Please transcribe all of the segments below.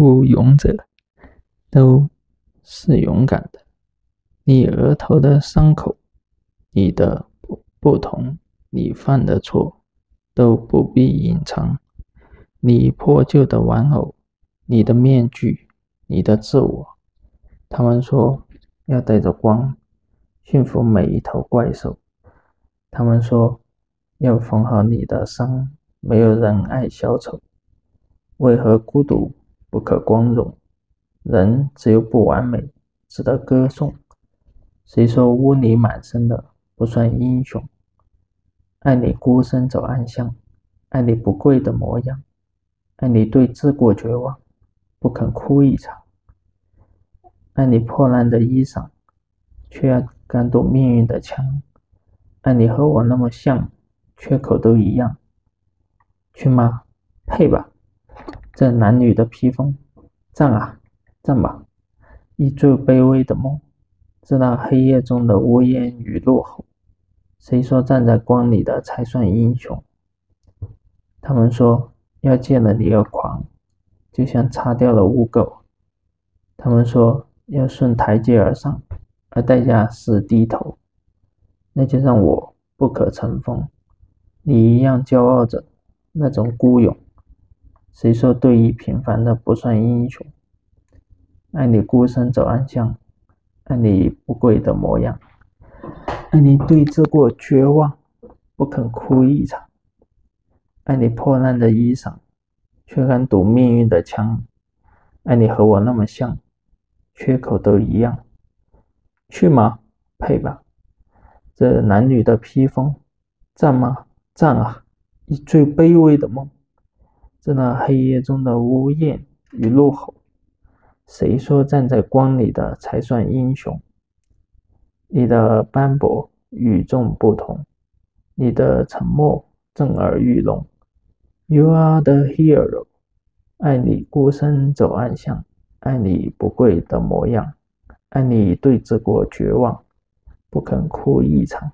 乎勇者，都是勇敢的。你额头的伤口，你的不不同，你犯的错，都不必隐藏。你破旧的玩偶，你的面具，你的自我。他们说要带着光，驯服每一头怪兽。他们说要缝好你的伤，没有人爱小丑。为何孤独不可光荣？人只有不完美，值得歌颂。谁说污泥满身的不算英雄？爱你孤身走暗巷，爱你不跪的模样，爱你对自过绝望，不肯哭一场。爱你破烂的衣裳，却要敢堵命运的枪。爱你和我那么像，缺口都一样。去吗？配吧。这男女的披风，站啊，站吧！一最卑微的梦，在那黑夜中的呜咽与怒吼。谁说站在光里的才算英雄？他们说要见了你而狂，就像擦掉了污垢。他们说要顺台阶而上，而代价是低头。那就让我不可乘风，你一样骄傲着那种孤勇。谁说对弈平凡的不算英雄？爱你孤身走暗巷，爱你不跪的模样，爱你对峙过绝望，不肯哭一场，爱你破烂的衣裳，却敢堵命运的枪，爱你和我那么像，缺口都一样。去吗？配吧。这男女的披风，战吗？战啊！以最卑微的梦。在那黑夜中的呜咽与怒吼，谁说站在光里的才算英雄？你的斑驳与众不同，你的沉默震耳欲聋。You are the hero，爱你孤身走暗巷，爱你不跪的模样，爱你对峙过绝望，不肯哭一场，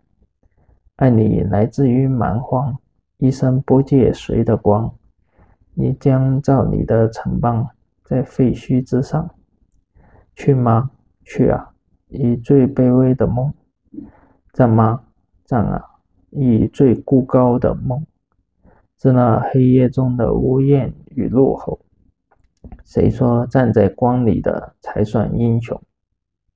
爱你来自于蛮荒，一生不借谁的光。你将造你的城邦在废墟之上，去吗？去啊！以最卑微的梦，战吗？战啊！以最孤高的梦，在那黑夜中的呜咽与怒吼。谁说站在光里的才算英雄？